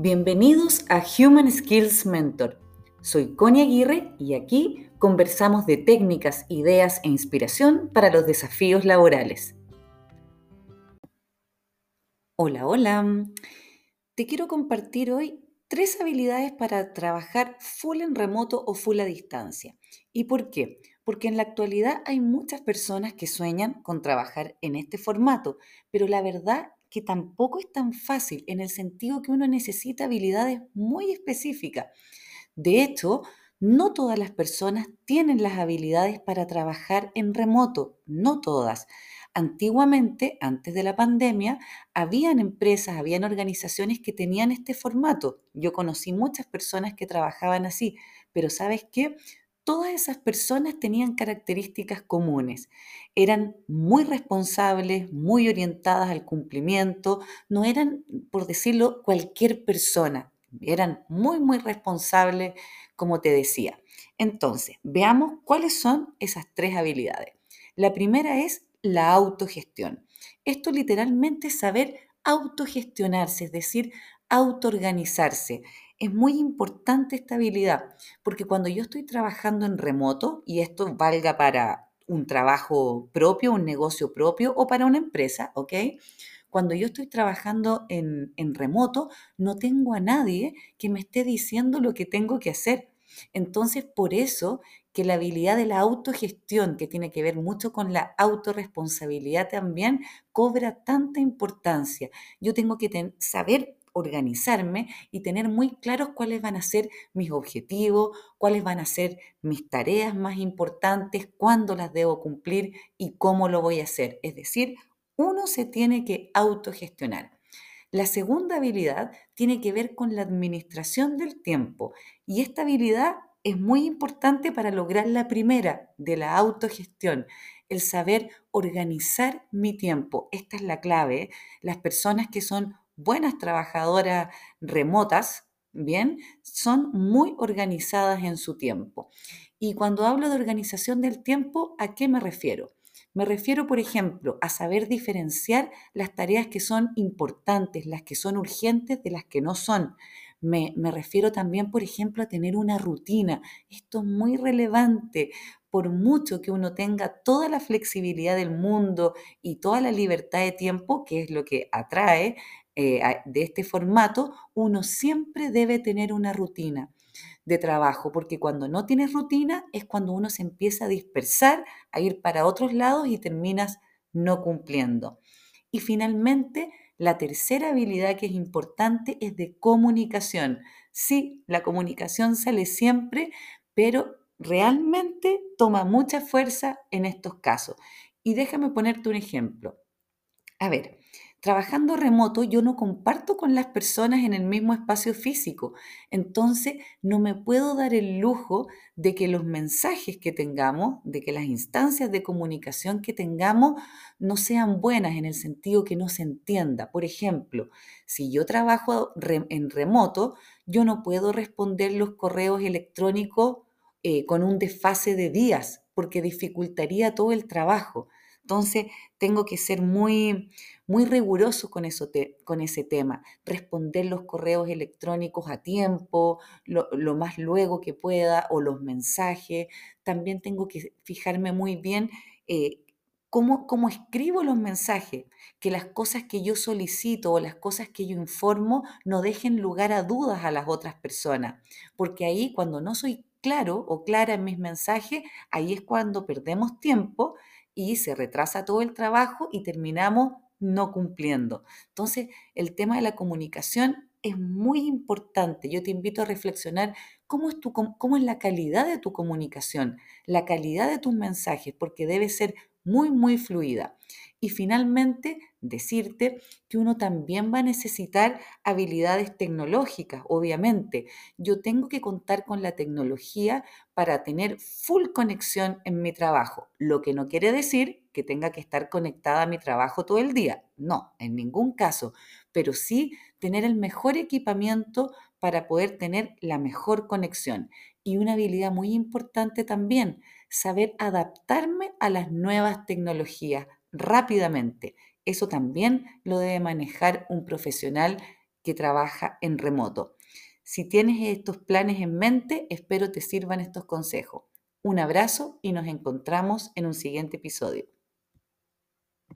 Bienvenidos a Human Skills Mentor. Soy Connie Aguirre y aquí conversamos de técnicas, ideas e inspiración para los desafíos laborales. Hola, hola. Te quiero compartir hoy tres habilidades para trabajar full en remoto o full a distancia. ¿Y por qué? Porque en la actualidad hay muchas personas que sueñan con trabajar en este formato, pero la verdad que tampoco es tan fácil en el sentido que uno necesita habilidades muy específicas. De hecho, no todas las personas tienen las habilidades para trabajar en remoto, no todas. Antiguamente, antes de la pandemia, habían empresas, habían organizaciones que tenían este formato. Yo conocí muchas personas que trabajaban así, pero ¿sabes qué? Todas esas personas tenían características comunes. Eran muy responsables, muy orientadas al cumplimiento, no eran, por decirlo, cualquier persona. Eran muy, muy responsables, como te decía. Entonces, veamos cuáles son esas tres habilidades. La primera es la autogestión. Esto literalmente es saber autogestionarse, es decir, autoorganizarse es muy importante esta habilidad, porque cuando yo estoy trabajando en remoto, y esto valga para un trabajo propio, un negocio propio o para una empresa, ¿ok? Cuando yo estoy trabajando en, remoto, no tengo a nadie que me esté diciendo lo que tengo que hacer. Entonces, por eso que la habilidad de la autogestión, que tiene que ver mucho con la autorresponsabilidad también, cobra tanta importancia. Yo tengo que saber organizarme y tener muy claros cuáles van a ser mis objetivos, cuáles van a ser mis tareas más importantes, cuándo las debo cumplir y cómo lo voy a hacer. Es decir, uno se tiene que autogestionar. La segunda habilidad tiene que ver con la administración del tiempo y esta habilidad es muy importante para lograr la primera de la autogestión, el saber organizar mi tiempo. Esta es la clave. Las personas que son buenas trabajadoras remotas, ¿bien? Son muy organizadas en su tiempo. Y cuando hablo de organización del tiempo, ¿a qué me refiero? Me refiero, por ejemplo, a saber diferenciar las tareas que son importantes, las que son urgentes de las que no son. Me, refiero también, por ejemplo, a tener una rutina. Esto es muy relevante. Por mucho que uno tenga toda la flexibilidad del mundo y toda la libertad de tiempo, que es lo que atrae, eh, de este formato, uno siempre debe tener una rutina de trabajo, porque cuando no tienes rutina es cuando uno se empieza a dispersar, a ir para otros lados y terminas no cumpliendo. Y finalmente, la tercera habilidad que es importante es de comunicación. Sí, la comunicación sale siempre, pero realmente toma mucha fuerza en estos casos. Y déjame ponerte un ejemplo. A ver, Trabajando remoto, yo no comparto con las personas en el mismo espacio físico. Entonces, no me puedo dar el lujo de que los mensajes que tengamos, de que las instancias de comunicación que tengamos no sean buenas en el sentido que no se entienda. Por ejemplo, si yo trabajo en remoto, yo no puedo responder los correos electrónicos eh, con un desfase de días porque dificultaría todo el trabajo. Entonces, tengo que ser muy, muy riguroso con, eso con ese tema, responder los correos electrónicos a tiempo, lo, más luego que pueda, o los mensajes. También tengo que fijarme muy bien eh, cómo, cómo escribo los mensajes, que las cosas que yo solicito o las cosas que yo informo no dejen lugar a dudas a las otras personas, porque ahí cuando no soy claro o clara en mis mensajes, ahí es cuando perdemos tiempo y se retrasa todo el trabajo y terminamos no cumpliendo. Entonces, el tema de la comunicación es muy importante. Yo te invito a reflexionar cómo es, tu, cómo es la calidad de tu comunicación, la calidad de tus mensajes, porque debe ser muy, muy fluida. Y finalmente, decirte que uno también va a necesitar habilidades tecnológicas, obviamente. Yo tengo que contar con la tecnología para tener full conexión en mi trabajo, lo que no quiere decir que tenga que estar conectada a mi trabajo todo el día. No, en ningún caso, pero sí tener el mejor equipamiento para poder tener la mejor conexión. Y una habilidad muy importante también, saber adaptarme a las nuevas tecnologías rápidamente. Eso también lo debe manejar un profesional que trabaja en remoto. Si tienes estos planes en mente, espero te sirvan estos consejos. Un abrazo y nos encontramos en un siguiente episodio.